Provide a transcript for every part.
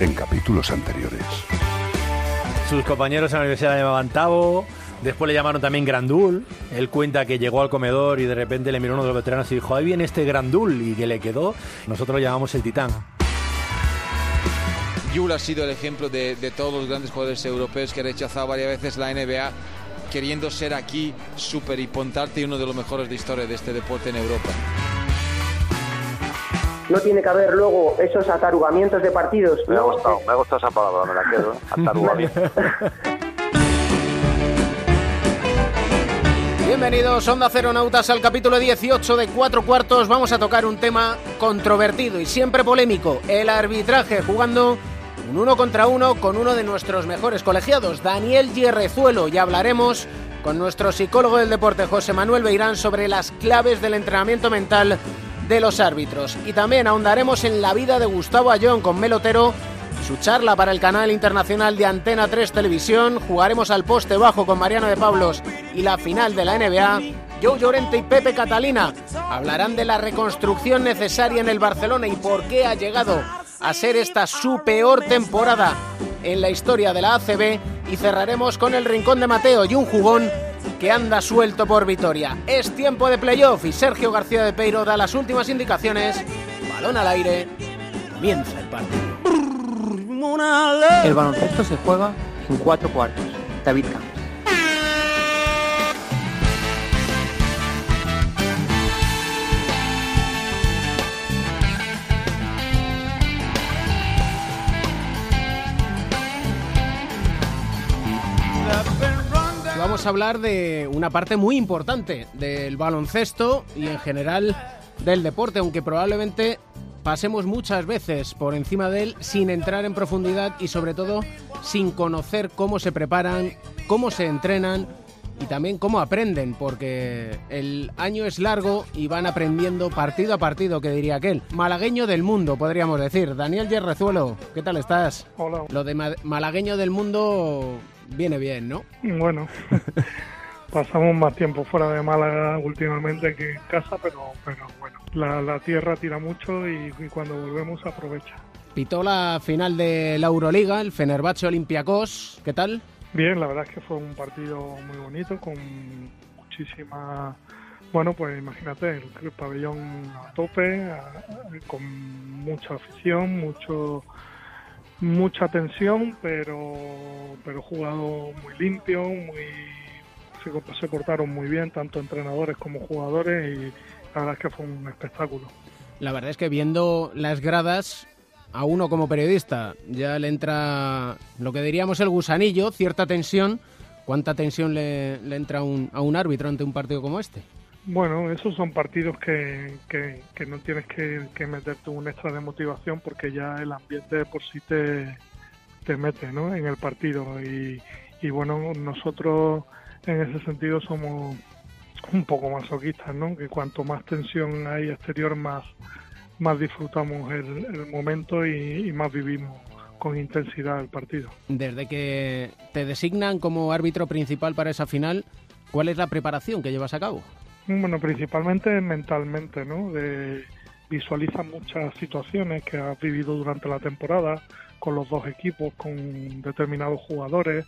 En capítulos anteriores. Sus compañeros en la universidad le llamaban Tavo, después le llamaron también Grandul. Él cuenta que llegó al comedor y de repente le miró uno de los veteranos y dijo, ahí viene este Grandul, y que le quedó. Nosotros lo llamamos el Titán. Yul ha sido el ejemplo de, de todos los grandes jugadores europeos que ha rechazado varias veces la NBA queriendo ser aquí súper y pontarte uno de los mejores de historia de este deporte en Europa. No tiene que haber luego esos atarugamientos de partidos. Me ha gustado, me ha gustado esa palabra, me la quedo. Atarugamiento. Bienvenidos, Onda Ceronautas, al capítulo 18 de Cuatro Cuartos. Vamos a tocar un tema controvertido y siempre polémico, el arbitraje, jugando un uno contra uno con uno de nuestros mejores colegiados, Daniel Hierrezuelo, y hablaremos con nuestro psicólogo del deporte, José Manuel Beirán, sobre las claves del entrenamiento mental de los árbitros. Y también ahondaremos en la vida de Gustavo Ayón con Melotero, su charla para el canal internacional de Antena 3 Televisión, jugaremos al poste bajo con Mariano de Pablos y la final de la NBA. Joe Llorente y Pepe Catalina hablarán de la reconstrucción necesaria en el Barcelona y por qué ha llegado a ser esta su peor temporada en la historia de la ACB y cerraremos con el rincón de Mateo y un jugón que anda suelto por Vitoria. Es tiempo de playoff y Sergio García de Peiro da las últimas indicaciones. Balón al aire. Comienza el partido. El baloncesto se juega en cuatro cuartos. David Camps. Vamos a hablar de una parte muy importante del baloncesto y en general del deporte, aunque probablemente pasemos muchas veces por encima de él sin entrar en profundidad y sobre todo sin conocer cómo se preparan, cómo se entrenan y también cómo aprenden, porque el año es largo y van aprendiendo partido a partido, que diría aquel. Malagueño del mundo, podríamos decir. Daniel Yerrezuelo, ¿qué tal estás? Hola. Lo de ma- malagueño del mundo viene bien, ¿no? Bueno, pasamos más tiempo fuera de Málaga últimamente que en casa, pero, pero bueno, la, la tierra tira mucho y, y cuando volvemos aprovecha. Pitó la final de la Euroliga, el Fenerbahce Olympiacos, ¿qué tal? Bien, la verdad es que fue un partido muy bonito, con muchísima... Bueno, pues imagínate, el, el pabellón a tope, a- a- con mucha afición, mucho mucha tensión, pero pero jugado muy limpio, muy se, se portaron muy bien, tanto entrenadores como jugadores, y la verdad es que fue un espectáculo. La verdad es que viendo las gradas, a uno como periodista ya le entra lo que diríamos el gusanillo, cierta tensión. ¿Cuánta tensión le, le entra un, a un árbitro ante un partido como este? Bueno, esos son partidos que, que, no tienes que, que meterte un extra de motivación porque ya el ambiente de por sí te, te mete ¿no? en el partido. Y, bueno, nosotros en ese sentido somos un poco masoquistas, ¿no? que cuanto más tensión hay exterior, más, más disfrutamos el, momento y más vivimos con intensidad el partido. Desde que te designan como árbitro principal para esa final, ¿cuál es la preparación que llevas a cabo? Bueno, principalmente mentalmente, ¿no? De, visualiza muchas situaciones que has vivido durante la temporada con los dos equipos, con determinados jugadores,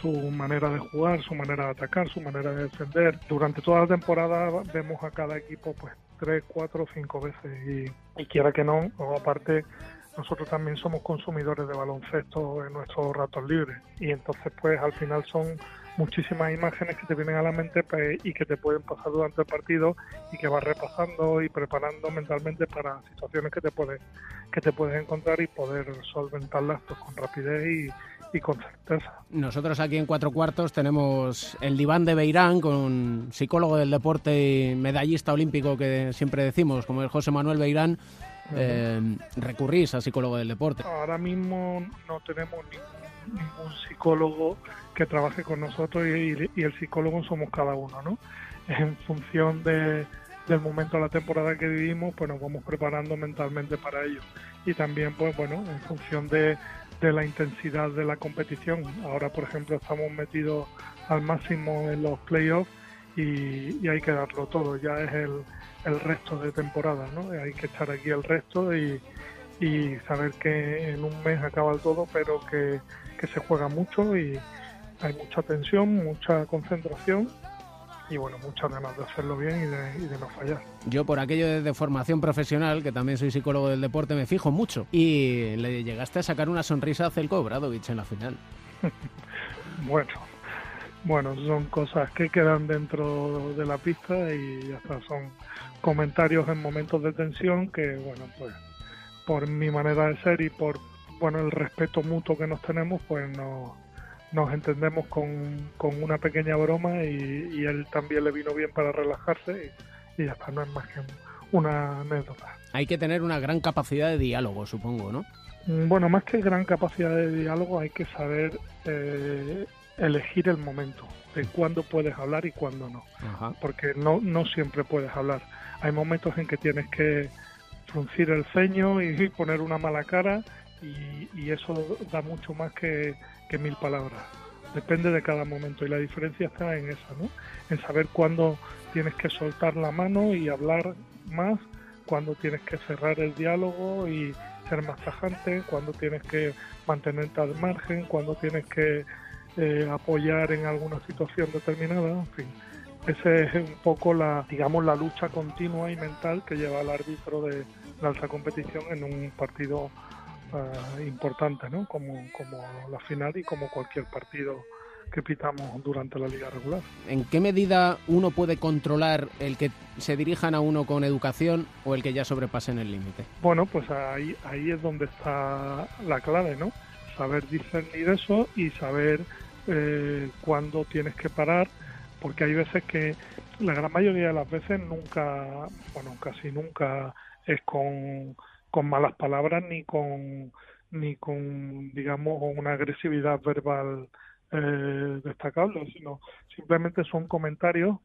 su manera de jugar, su manera de atacar, su manera de defender. Durante toda la temporada vemos a cada equipo pues tres, cuatro, cinco veces y, y quiera que no, o aparte nosotros también somos consumidores de baloncesto en nuestros ratos libres y entonces pues al final son muchísimas imágenes que te vienen a la mente pues, y que te pueden pasar durante el partido y que vas repasando y preparando mentalmente para situaciones que te pueden que te puedes encontrar y poder solventarlas pues, con rapidez y, y con certeza. Nosotros aquí en Cuatro Cuartos tenemos el diván de Beirán con un psicólogo del deporte y medallista olímpico que siempre decimos, como el José Manuel Beirán. Eh, ¿Recurrís a psicólogo del deporte? Ahora mismo no tenemos ningún, ningún psicólogo que trabaje con nosotros y, el psicólogo somos cada uno, ¿no? En función de, del momento de la temporada que vivimos, pues nos vamos preparando mentalmente para ello. Y también, pues bueno, en función de, de la intensidad de la competición. Ahora, por ejemplo, estamos metidos al máximo en los playoffs y, y hay que darlo todo. Ya es el, el resto de temporada, ¿no? Hay que estar aquí el resto y, y saber que en un mes acaba el todo, pero que, que se juega mucho y hay mucha tensión, mucha concentración y bueno, muchas ganas de hacerlo bien y de, y de, no fallar. Yo por aquello de, formación profesional, que también soy psicólogo del deporte, me fijo mucho. Y le llegaste a sacar una sonrisa a Celko Bradovich en la final. bueno, bueno, son cosas que quedan dentro de la pista y ya está, son comentarios en momentos de tensión que, bueno, pues por mi manera de ser y por, bueno, el respeto mutuo que nos tenemos, pues no nos entendemos con, con una pequeña broma y, y, él también le vino bien para relajarse y, y ya está, no es más que una anécdota. Hay que tener una gran capacidad de diálogo, supongo, ¿no? Bueno, más que gran capacidad de diálogo hay que saber eh, elegir el momento de cuándo puedes hablar y cuándo no. Ajá. Porque no, no siempre puedes hablar. Hay momentos en que tienes que fruncir el ceño y poner una mala cara y, y eso da mucho más que, mil palabras. Depende de cada momento y la diferencia está en esa, ¿no? En saber cuándo tienes que soltar la mano y hablar más, cuándo tienes que cerrar el diálogo y ser más tajante, cuándo tienes que mantenerte al margen, cuándo tienes que eh, apoyar en alguna situación determinada, en fin. Esa es un poco la, digamos, la lucha continua y mental que lleva el árbitro de la alta competición en un partido uh, importante, ¿no? Como, como la final y como cualquier partido que pitamos durante la liga regular. ¿En qué medida uno puede controlar el que se dirijan a uno con educación o el que ya sobrepasen el límite? Bueno, pues ahí, ahí es donde está la clave, ¿no? Saber discernir eso y saber eh, cuándo tienes que parar, porque hay veces que la gran mayoría de las veces nunca, bueno, casi nunca es con, con malas palabras ni con ni con digamos una agresividad verbal eh, destacable, sino simplemente son comentarios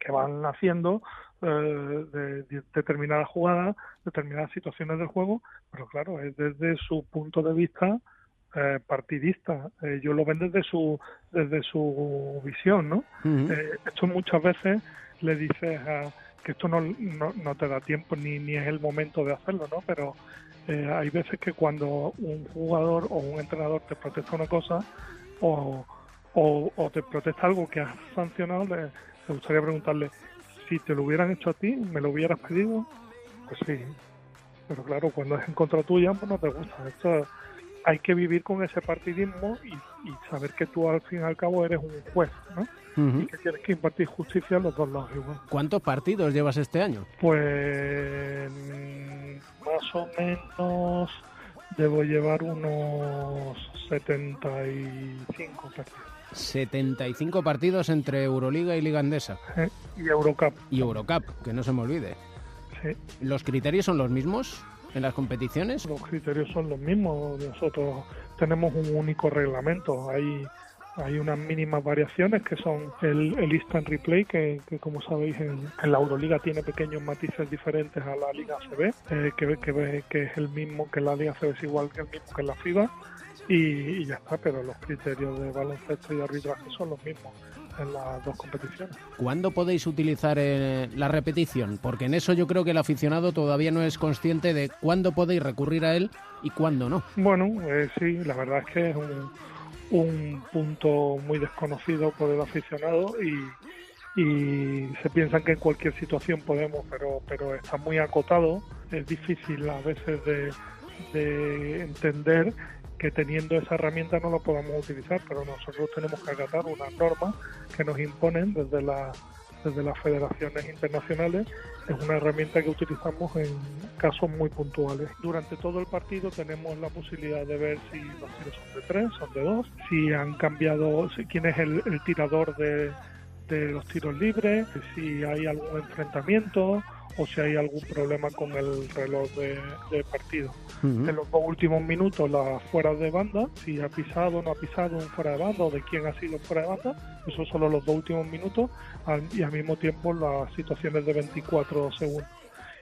que van haciendo eh, de, de, determinadas jugadas, determinadas situaciones del juego, pero claro, es desde su punto de vista eh, partidista. ellos lo ven desde su desde su visión, ¿no? Uh -huh. esto muchas veces le dices a que esto no, no, te da tiempo ni, ni es el momento de hacerlo, ¿no? Pero eh, hay veces que cuando un jugador o un entrenador te protesta una cosa o, o, te protesta algo que has sancionado, le, gustaría preguntarle, si te lo hubieran hecho a ti, ¿me lo hubieras pedido? Pues sí. Pero claro, cuando es en contra tuya, pues no te gusta. Esto, hay que vivir con ese partidismo y, y, saber que tú al fin y al cabo eres un juez, ¿no? Uh -huh. Y que tienes que impartir justicia a los dos lados igual. ¿Cuántos partidos llevas este año? Pues más o menos debo llevar unos 75 partidos. 75 partidos entre Euroliga y Liga Andesa. Eh, y Eurocup. Y Eurocup, que no se me olvide. Sí. ¿Los criterios son los mismos en las competiciones? Los criterios son los mismos. Nosotros tenemos un único reglamento. Hay hay unas mínimas variaciones que son el, el instant replay que, como sabéis en, la Euroliga tiene pequeños matices diferentes a la Liga CB eh, que, que, que, es el mismo que la Liga CB es igual que el mismo que la FIBA y, y, ya está pero los criterios de baloncesto y arbitraje son los mismos en las dos competiciones. ¿Cuándo podéis utilizar eh, la repetición? Porque en eso yo creo que el aficionado todavía no es consciente de cuándo podéis recurrir a él y cuándo no. Bueno, eh, sí, la verdad es que es un un punto muy desconocido por el aficionado y, y se piensan que en cualquier situación podemos, pero, pero está muy acotado, es difícil a veces de, de entender que teniendo esa herramienta no lo podamos utilizar, pero nosotros tenemos que acatar unas normas que nos imponen desde la desde las federaciones internacionales, es una herramienta que utilizamos en casos muy puntuales. Durante todo el partido tenemos la posibilidad de ver si los tiros son de tres, son de dos, si han cambiado, si, quién es el, el tirador de, de los tiros libres, si hay algún enfrentamiento o si hay algún problema con el reloj de, de partido. En los dos últimos minutos, las fuera de banda, si ha pisado o no ha pisado un fuera de banda o de quién ha sido fuera de banda, esos son los dos últimos minutos y al mismo tiempo las situaciones de 24 segundos.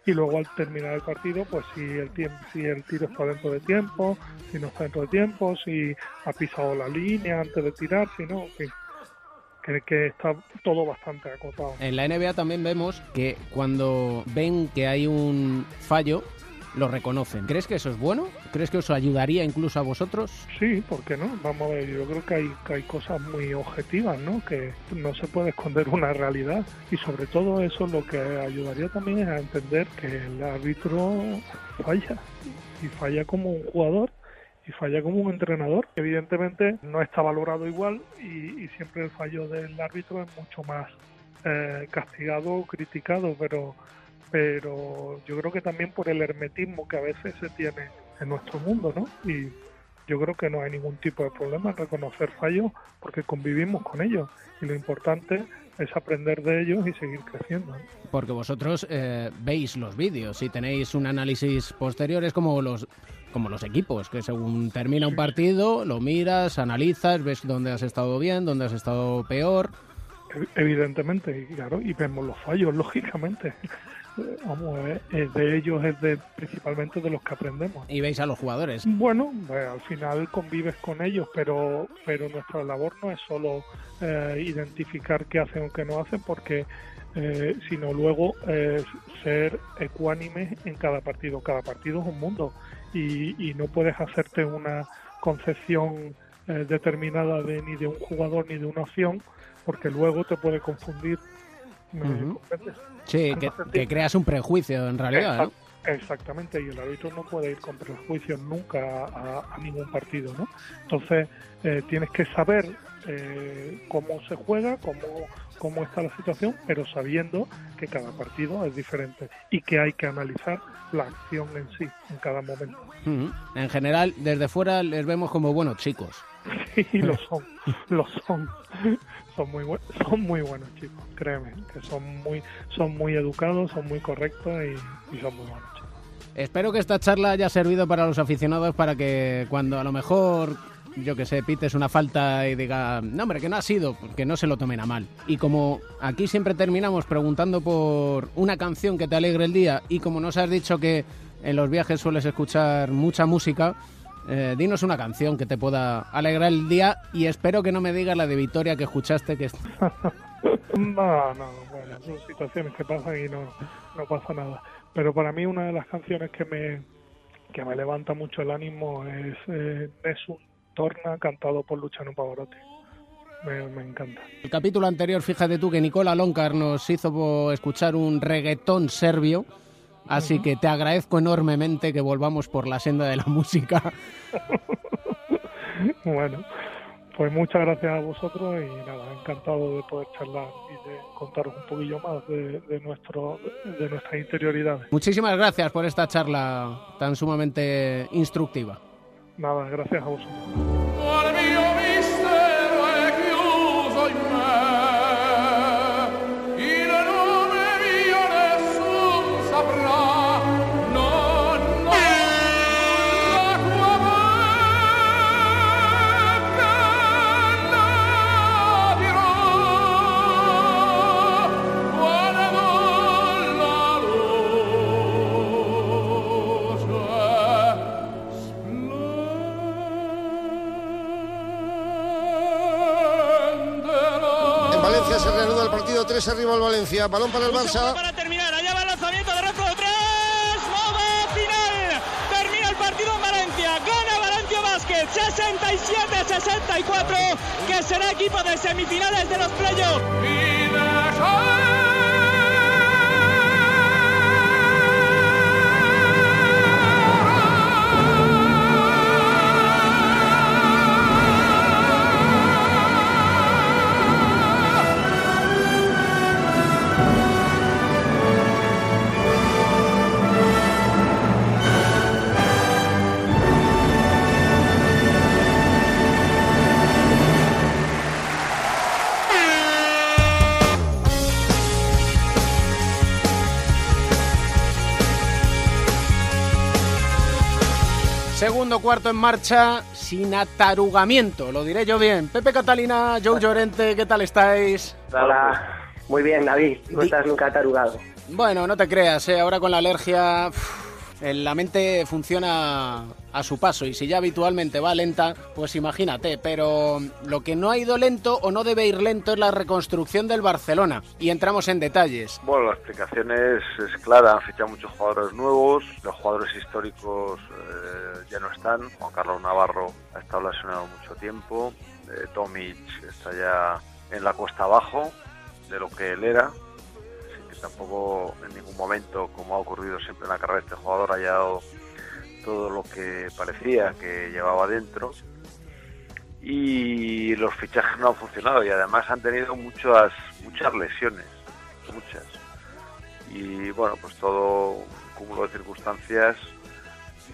Y luego al terminar el partido, pues si el tiempo, si el tiro está dentro de tiempo, si no está dentro de tiempo, si ha pisado la línea antes de tirar, si no, en fin, que, que está todo bastante acotado. En la NBA también vemos que cuando ven que hay un fallo, lo reconocen. ¿Crees que eso es bueno? ¿Crees que eso ayudaría incluso a vosotros? Sí, ¿por qué no? Vamos a ver, yo creo que hay, que hay cosas muy objetivas, ¿no? Que no se puede esconder una realidad y sobre todo eso lo que ayudaría también es a entender que el árbitro falla y falla como un jugador y falla como un entrenador. Evidentemente no está valorado igual y, siempre el fallo del árbitro es mucho más eh, castigado o criticado, pero pero yo creo que también por el hermetismo que a veces se tiene en nuestro mundo, ¿no? Y yo creo que no hay ningún tipo de problema en reconocer fallos porque convivimos con ellos y lo importante es aprender de ellos y seguir creciendo. Porque vosotros eh, veis los vídeos y tenéis un análisis posterior, es como los como los equipos, que según termina un partido, lo miras, analizas, ves dónde has estado bien, dónde has estado peor. Ev- Evidentemente, claro, y vemos los fallos, lógicamente. Vamos eh, de ellos es de principalmente de los que aprendemos. Y veis a los jugadores. Bueno, pues, al final convives con ellos, pero pero nuestra labor no es solo eh, identificar qué hacen o qué no hacen, porque eh, sino luego eh, ser ecuánime en cada partido. Cada partido es un mundo y, y no puedes hacerte una concepción eh, determinada de ni de un jugador ni de una opción, porque luego te puede confundir. Sí, que, que creas un prejuicio en realidad, ¿no? Exact- Exactamente, y el árbitro no puede ir con prejuicios nunca a, a ningún partido, ¿no? Entonces, eh, tienes que saber eh, cómo se juega, cómo, cómo está la situación, pero sabiendo que cada partido es diferente y que hay que analizar la acción en sí, en cada momento. En general, desde fuera les vemos como buenos chicos. Sí, lo son, lo son. Son muy, buen- son muy buenos chicos, créeme, que son muy, son muy educados, son muy correctos y, y son muy buenos chicos. Espero que esta charla haya servido para los aficionados para que cuando a lo mejor, yo que sé, pites una falta y diga, no hombre, que no ha sido, que no se lo tomen a mal. Y como aquí siempre terminamos preguntando por una canción que te alegre el día y como nos has dicho que en los viajes sueles escuchar mucha música, eh, dinos una canción que te pueda alegrar el día y espero que no me digas la de Victoria que escuchaste que es... No, no, bueno, son situaciones que pasan y no, no pasa nada. Pero para mí una de las canciones que me, que me levanta mucho el ánimo es eh, Nessun Torna, cantado por Luciano Pavarotti. Me, me encanta. El capítulo anterior, fíjate tú que Nicola Loncar nos hizo escuchar un reggaetón serbio, así que te agradezco enormemente que volvamos por la senda de la música. Bueno, pues muchas gracias a vosotros y nada, encantado de poder charlar y de contaros un poquillo más de, de nuestro, de nuestras interioridades. Muchísimas gracias por esta charla tan sumamente instructiva. Nada, gracias a vosotros. 3 arriba el Valencia. Balón para el Barça. Para terminar, allá va el lanzamiento de Rafa de tres. No va final. Termina el partido en Valencia. Gana Valencia Basket 67-64, que será equipo de semifinales de los playoffs. Segundo cuarto en marcha, sin atarugamiento, lo diré yo bien. Pepe Catalina, Joe Llorente, ¿qué tal estáis? Hola, muy bien, David. No estás nunca atarugado. Bueno, no te creas, ¿eh? ahora con la alergia la mente funciona a su paso y si ya habitualmente va lenta, pues imagínate, pero lo que no ha ido lento o no debe ir lento es la reconstrucción del Barcelona y entramos en detalles. Bueno, la explicación es, clara, han fichado muchos jugadores nuevos, los jugadores históricos eh, ya no están, Juan Carlos Navarro ha estado lesionado mucho tiempo, eh, Tomic está ya en la cuesta abajo de lo que él era, tampoco en ningún momento, como ha ocurrido siempre en la carrera de este jugador, haya dado todo lo que parecía que llevaba dentro. Y los fichajes no han funcionado y además han tenido muchas, muchas lesiones, muchas. Y bueno, pues todo un cúmulo de circunstancias.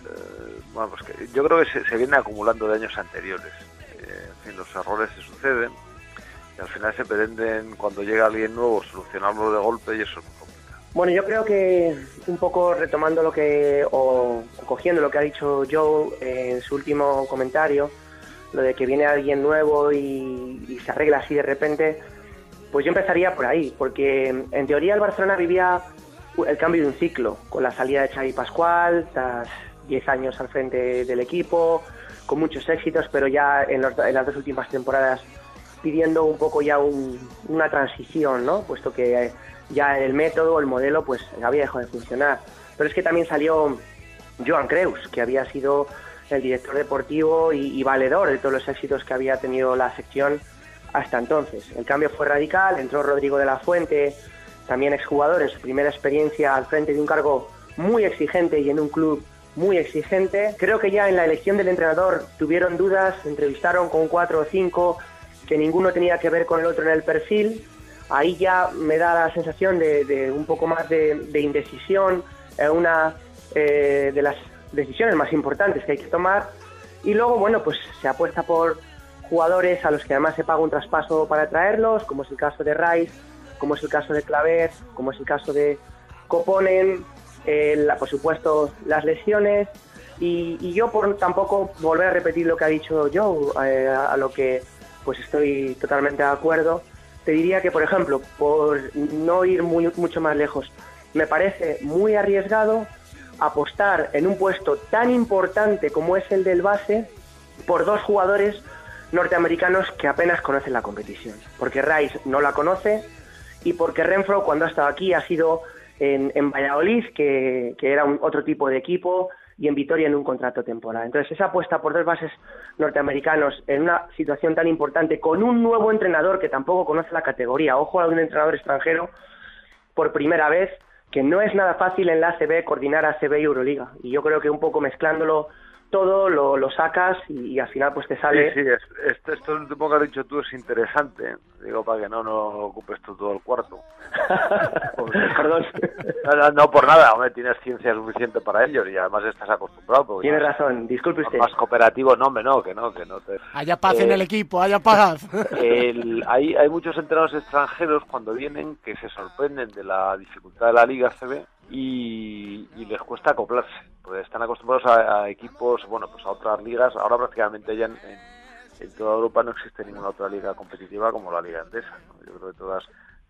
Eh, bueno, pues que yo creo que se, se viene acumulando de años anteriores. Eh, en fin, los errores se suceden al final se pretenden, cuando llega alguien nuevo, solucionarlo de golpe y eso es. Bueno, yo creo que un poco retomando lo que, o cogiendo lo que ha dicho Joe en su último comentario, lo de que viene alguien nuevo y, se arregla así de repente, pues yo empezaría por ahí, porque en teoría el Barcelona vivía el cambio de un ciclo, con la salida de Xavi Pascual, tras 10 años al frente del equipo, con muchos éxitos, pero ya en las dos últimas temporadas pidiendo un poco ya una transición, ¿no? Puesto que ya el método, el modelo, pues había dejado de funcionar. Pero es que también salió Joan Creus, que había sido el director deportivo y, valedor de todos los éxitos que había tenido la sección hasta entonces. El cambio fue radical, entró Rodrigo de la Fuente, también exjugadores, su primera experiencia al frente de un cargo muy exigente y en un club muy exigente. Creo que ya en la elección del entrenador tuvieron dudas, entrevistaron con cuatro o cinco, que ninguno tenía que ver con el otro en el perfil. Ahí ya me da la sensación de, un poco más de, indecisión, es una eh, de las decisiones más importantes que hay que tomar. Y luego, bueno, pues se apuesta por jugadores a los que además se paga un traspaso para traerlos, como es el caso de Rice, como es el caso de Claver, como es el caso de Coponen, eh, por supuesto las lesiones. Y, yo por tampoco volver a repetir lo que ha dicho Joe, eh, a lo que pues estoy totalmente de acuerdo. Te diría que, por ejemplo, por no ir muy, mucho más lejos, me parece muy arriesgado apostar en un puesto tan importante como es el del base por dos jugadores norteamericanos que apenas conocen la competición. Porque Rice no la conoce y porque Renfro cuando ha estado aquí ha sido en, Valladolid, que, que era un, otro tipo de equipo, y en Vitoria en un contrato temporal. Entonces, esa apuesta por dos bases norteamericanos en una situación tan importante, con un nuevo entrenador que tampoco conoce la categoría, ojo a un entrenador extranjero por primera vez, que no es nada fácil en la ACB coordinar ACB y Euroliga. Y yo creo que un poco mezclándolo todo, lo, lo sacas y, al final pues te sale... Sí, sí, esto, esto último que has dicho tú es interesante, digo, para que no, no ocupes tú todo el cuarto. Perdón. No, por nada, hombre, tienes ciencia suficiente para ello y además estás acostumbrado. Tienes razón, disculpe usted. Más cooperativo, no, hombre, no, que no, que no te... Haya paz en el eh, equipo, haya paz. hay, hay muchos entrenadores extranjeros cuando vienen que se sorprenden de la dificultad de la Liga CB y, les cuesta acoplarse, porque están acostumbrados a, equipos, bueno, pues a otras ligas. Ahora prácticamente ya en, toda Europa no existe ninguna otra liga competitiva como la liga endesa. Yo creo que todas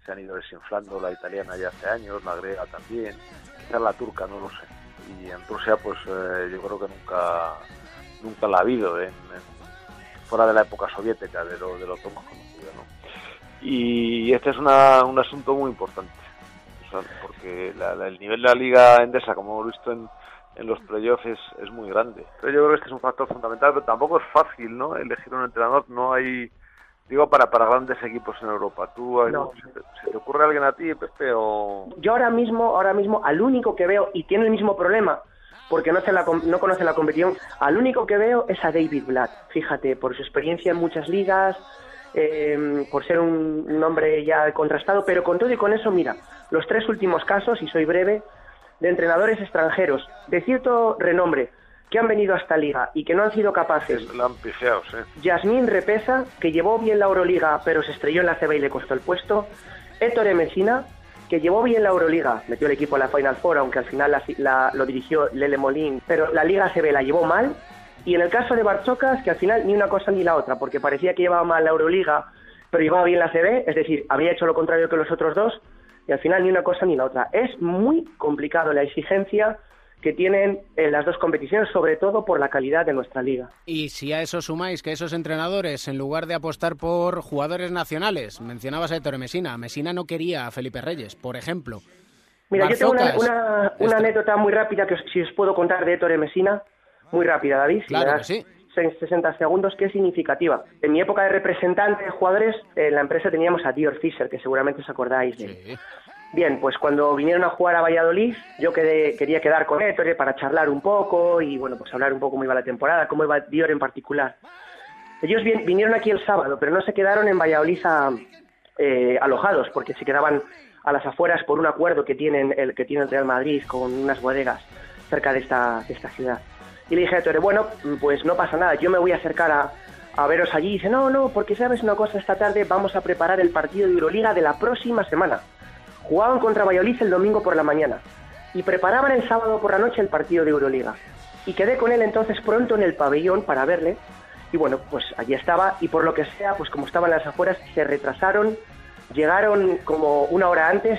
se han ido desinflando, la italiana ya hace años, la griega también, quizás la turca, no lo sé. Y en Rusia, pues eh, yo creo que nunca nunca la ha habido, fuera de la época soviética, de lo, de lo que conocido. ¿no? Y este es una, un asunto muy importante porque el nivel de la liga endesa, como hemos visto en, en los playoffs, es, es muy grande. Pero yo creo que este es un factor fundamental, pero tampoco es fácil, ¿no? Elegir un entrenador, no hay, digo, para, para grandes equipos en Europa. ¿Tú, ¿se, te, ocurre alguien a ti, Pepe, o...? Yo ahora mismo, ahora mismo, al único que veo, y tiene el mismo problema, porque no, la, no conoce la competición, al único que veo es a David Blatt. Fíjate, por su experiencia en muchas ligas, eh, por ser un, un hombre ya contrastado, pero con todo y con eso, mira, los tres últimos casos, y soy breve, de entrenadores extranjeros de cierto renombre que han venido a esta liga y que no han sido capaces. Yasmín Repesa, que llevó bien la Euroliga pero se estrelló en la CB y le costó el puesto. Ettore Messina, que llevó bien la Euroliga, metió el equipo en la Final Four, aunque al final la, lo dirigió Lele Molín, pero la Liga CB la llevó mal. Y en el caso de Barchocas, que al final ni una cosa ni la otra, porque parecía que llevaba mal la Euroliga, pero llevaba bien la CB, es decir, había hecho lo contrario que los otros dos, y al final ni una cosa ni la otra. Es muy complicado la exigencia que tienen en las dos competiciones, sobre todo por la calidad de nuestra liga. Y si a eso sumáis que esos entrenadores, en lugar de apostar por jugadores nacionales, mencionabas a Héctor Mesina, Mesina no quería a Felipe Reyes, por ejemplo. Mira, yo tengo una, una- una anécdota muy rápida que os- si os puedo contar de Ettore Messina, muy rápida, David. Claro que sí. Seis- 60 segundos, que es significativa. En mi época de representante de jugadores, en la empresa teníamos a Dior Fischer, que seguramente os acordáis de él. Bien, pues cuando vinieron a jugar a Valladolid, yo quedé- quería quedar con Ettore para charlar un poco y, bueno, pues hablar un poco cómo iba la temporada, cómo iba Dior en particular. Ellos vin- vinieron aquí el sábado, pero no se quedaron en Valladolid a- eh, alojados, porque se quedaban a las afueras por un acuerdo que tienen el que tiene el Real Madrid con unas bodegas cerca de esta, de esta ciudad. Y le dije a Ettore, bueno, pues no pasa nada, yo me voy a acercar a, a veros allí. Y dice, no, no, porque sabes una cosa, esta tarde vamos a preparar el partido de Euroliga de la próxima semana. Jugaban contra Valladolid el domingo por la mañana y preparaban el sábado por la noche el partido de Euroliga. Y quedé con él entonces pronto en el pabellón para verle. Y bueno, pues allí estaba y por lo que sea, pues como estaban las afueras, se retrasaron, llegaron como una hora antes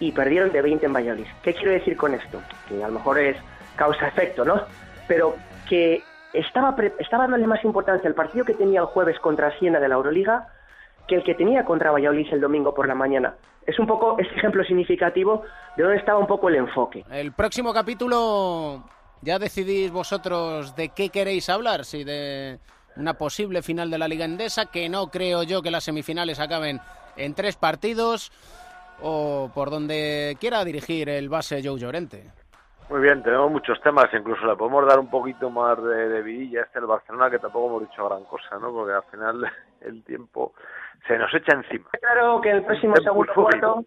y perdieron de 20 en Valladolid. ¿Qué quiero decir con esto? Que a lo mejor es causa-efecto, ¿no? Pero que estaba, pre- estaba dándole más importancia al partido que tenía el jueves contra Siena de la Euroliga que el que tenía contra Valladolid el domingo por la mañana. Es un poco este ejemplo significativo de dónde estaba un poco el enfoque. El próximo capítulo ya decidís vosotros de qué queréis hablar, si de una posible final de la Liga Endesa, que no creo yo que las semifinales acaben en tres partidos, o por donde quiera dirigir el base Joe Llorente. Muy bien, tenemos muchos temas, incluso le podemos dar un poquito más de, de vidilla a este el Barcelona, que tampoco hemos dicho gran cosa, ¿no? Porque al final el tiempo se nos echa encima. Claro que el próximo muy segundo cuarto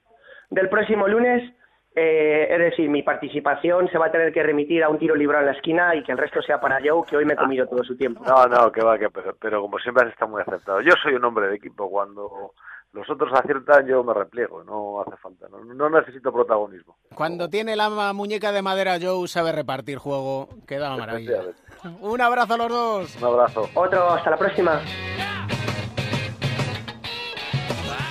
del próximo lunes, eh, es decir, mi participación se va a tener que remitir a un tiro librado en la esquina y que el resto sea para Joe, que hoy me he comido todo su tiempo. No, no, que va, que pero, pero como siempre has estado muy acertado. Yo soy un hombre de equipo, cuando los otros aciertan yo me repliego, no hace falta, no, no necesito protagonismo. Cuando tiene la muñeca de madera Joe sabe repartir juego, queda maravilla. Un abrazo a los dos. Un abrazo. Otro, hasta la próxima.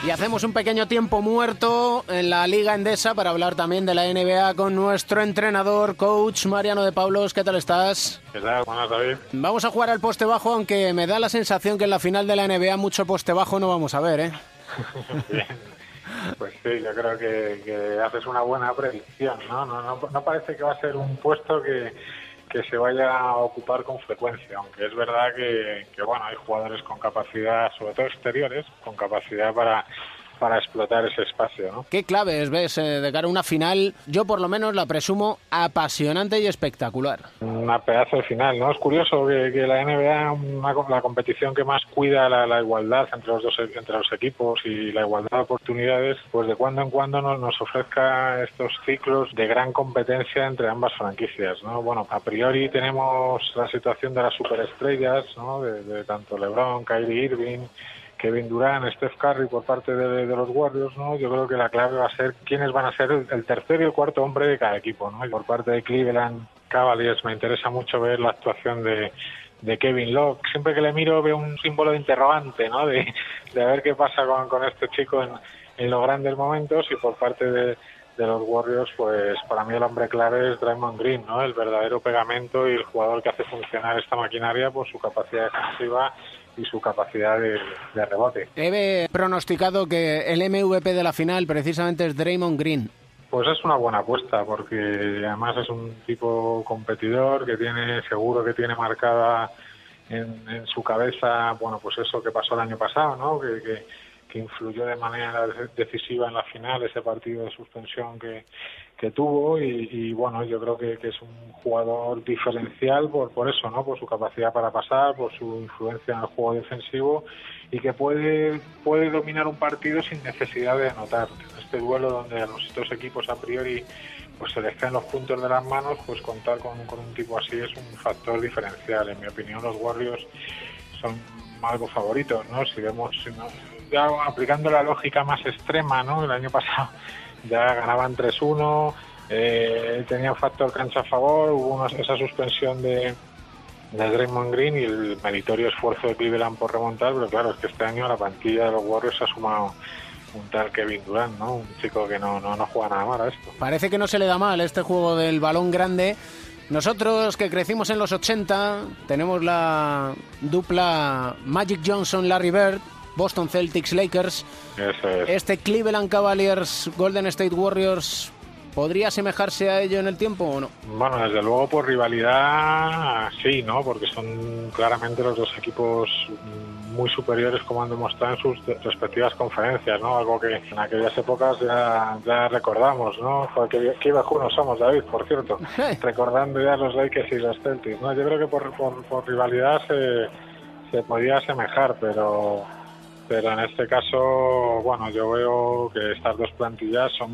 Y hacemos un pequeño tiempo muerto en la Liga Endesa para hablar también de la NBA con nuestro entrenador, coach Mariano de Pablos. ¿Qué tal estás? ¿Qué tal? Buenas, David. Vamos a jugar al poste bajo, aunque me da la sensación que en la final de la NBA mucho poste bajo no vamos a ver, ¿eh? Pues sí, yo creo que, que haces una buena predicción, ¿no? No, no, no parece que va a ser un puesto que, que se vaya a ocupar con frecuencia, aunque es verdad que, que, bueno, hay jugadores con capacidad, sobre todo exteriores, con capacidad para, para explotar ese espacio, ¿no? ¿Qué claves ves eh, de cara a una final? Yo por lo menos la presumo apasionante y espectacular. Una pedazo de final, ¿no? Es curioso que, que la NBA, una la competición que más cuida la, la igualdad entre los dos entre los equipos y la igualdad de oportunidades, pues de cuando en cuando nos, nos ofrezca estos ciclos de gran competencia entre ambas franquicias, ¿no? Bueno, a priori tenemos la situación de las superestrellas, ¿no? De, de tanto LeBron, Kyrie Irving, Kevin Durant, Steph Curry por parte de, los Warriors, ¿no? Yo creo que la clave va a ser quiénes van a ser el, el tercero y el cuarto hombre de cada equipo, ¿no? Y por parte de Cleveland Cavaliers me interesa mucho ver la actuación de, de Kevin Love. Siempre que le miro veo un símbolo de interrogante, ¿no? De, de ver qué pasa con, con este chico en, en los grandes momentos y por parte de, de los Warriors, pues para mí el hombre clave es Draymond Green, ¿no? El verdadero pegamento y el jugador que hace funcionar esta maquinaria por su capacidad defensiva y su capacidad de, de rebote. He pronosticado que el MVP de la final precisamente es Draymond Green. Pues es una buena apuesta porque además es un tipo competidor que tiene seguro que tiene marcada en, en su cabeza bueno pues eso que pasó el año pasado no que, que, que influyó de manera de- decisiva en la final ese partido de suspensión que, que tuvo y, y, bueno yo creo que, es un jugador diferencial por por eso no por su capacidad para pasar por su influencia en el juego defensivo y que puede puede dominar un partido sin necesidad de anotar. Este duelo donde a los dos equipos a priori pues se les caen los puntos de las manos pues contar con, con un tipo así es un factor diferencial. En mi opinión los Warriors son algo favoritos no si vemos si no- ya aplicando la lógica más extrema no el año pasado ya ganaban 3-1 eh, tenía un factor cancha a favor hubo una- esa suspensión de de Draymond Green y el meritorio esfuerzo de Cleveland por remontar, pero claro, es que este año la plantilla de los Warriors ha sumado un tal Kevin Durant, ¿no? Un chico que no, no, no juega nada mal a esto. Parece que no se le da mal este juego del balón grande. Nosotros que crecimos en los 80 tenemos la dupla Magic Johnson-Larry Bird, Boston Celtics Lakers. Eso es. Este Cleveland Cavaliers Golden State Warriors ¿Podría asemejarse a ello en el tiempo o no? Bueno, desde luego por rivalidad sí, ¿no? Porque son claramente los dos equipos muy superiores como han demostrado en sus respectivas conferencias, ¿no? Algo que en aquellas épocas ya, ya recordamos, ¿no? Joder, qué, bajunos somos, David, por cierto. Recordando ya los Lakers y los Celtics, ¿no? Yo creo que por, por, por rivalidad se, se podía asemejar, pero pero en este caso, bueno, yo veo que estas dos plantillas son,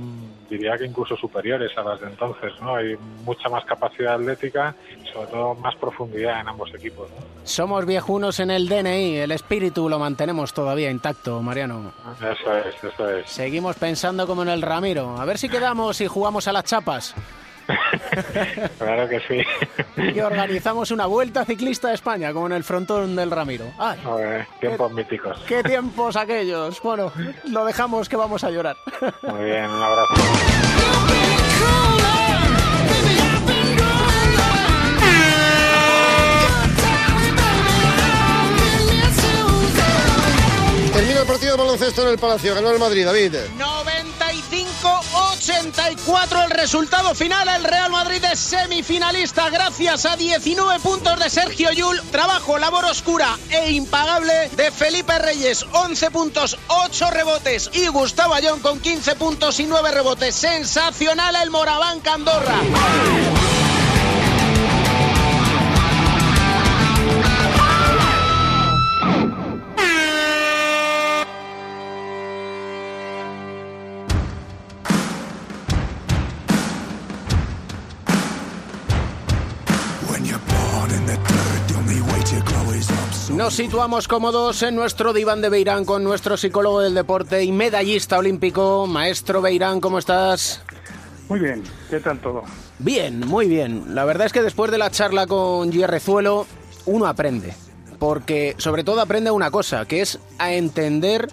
diría que incluso superiores a las de entonces, ¿no? Hay mucha más capacidad atlética, sobre todo más profundidad en ambos equipos. ¿no? Somos viejunos en el DNI, el espíritu lo mantenemos todavía intacto, Mariano. Eso es, eso es. Seguimos pensando como en el Ramiro. A ver si quedamos y jugamos a las chapas. claro que sí. Y organizamos una vuelta ciclista de España, como en el frontón del Ramiro. ¡Ay! Joder, tiempos míticos. ¡Qué tiempos aquellos! Bueno, lo dejamos que vamos a llorar. Muy bien, un abrazo. Termina el partido de baloncesto en el Palacio. Ganó el Madrid, David. 95-84 el resultado final. El Real Madrid es semifinalista gracias a 19 puntos de Sergio Yul. Trabajo, labor oscura e impagable de Felipe Reyes. 11 puntos, 8 rebotes. Y Gustavo Ayón con 15 puntos y 9 rebotes. Sensacional el Moraván Candorra. Nos situamos cómodos en nuestro diván de Beirán con nuestro psicólogo del deporte y medallista olímpico. Maestro Beirán, ¿cómo estás? Muy bien, ¿qué tal todo? Bien, muy bien. La verdad es que después de la charla con Gierrezuelo, uno aprende. Porque sobre todo aprende una cosa, que es a entender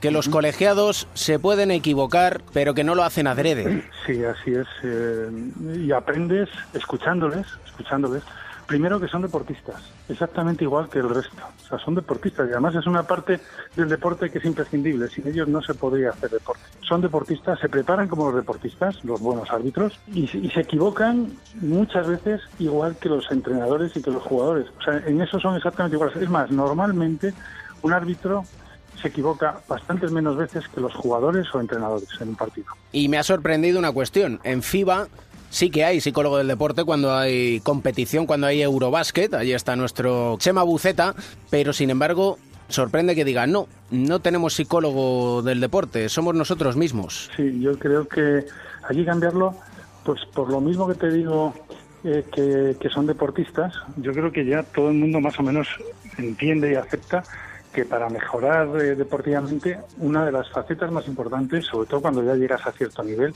que los colegiados se pueden equivocar, pero que no lo hacen adrede. Sí, así es. eh, y aprendes escuchándoles, escuchándoles. Primero que son deportistas, exactamente igual que el resto. O sea, son deportistas y además es una parte del deporte que es imprescindible. Sin ellos no se podría hacer deporte. Son deportistas, se preparan como los deportistas, los buenos árbitros, y, se- equivocan muchas veces igual que los entrenadores y que los jugadores. O sea, en eso son exactamente iguales. Es más, normalmente un árbitro se equivoca bastantes menos veces que los jugadores o entrenadores en un partido. Y me ha sorprendido una cuestión. En FIBA sí que hay psicólogo del deporte cuando hay competición, cuando hay Eurobásquet. Allí está nuestro Chema Buceta. Pero sin embargo, sorprende que diga, no, no tenemos psicólogo del deporte, somos nosotros mismos. Sí, yo creo que que cambiarlo, pues por lo mismo que te digo eh, que son deportistas, yo creo que ya todo el mundo más o menos entiende y acepta que para mejorar eh, deportivamente una de las facetas más importantes, sobre todo cuando ya llegas a cierto nivel,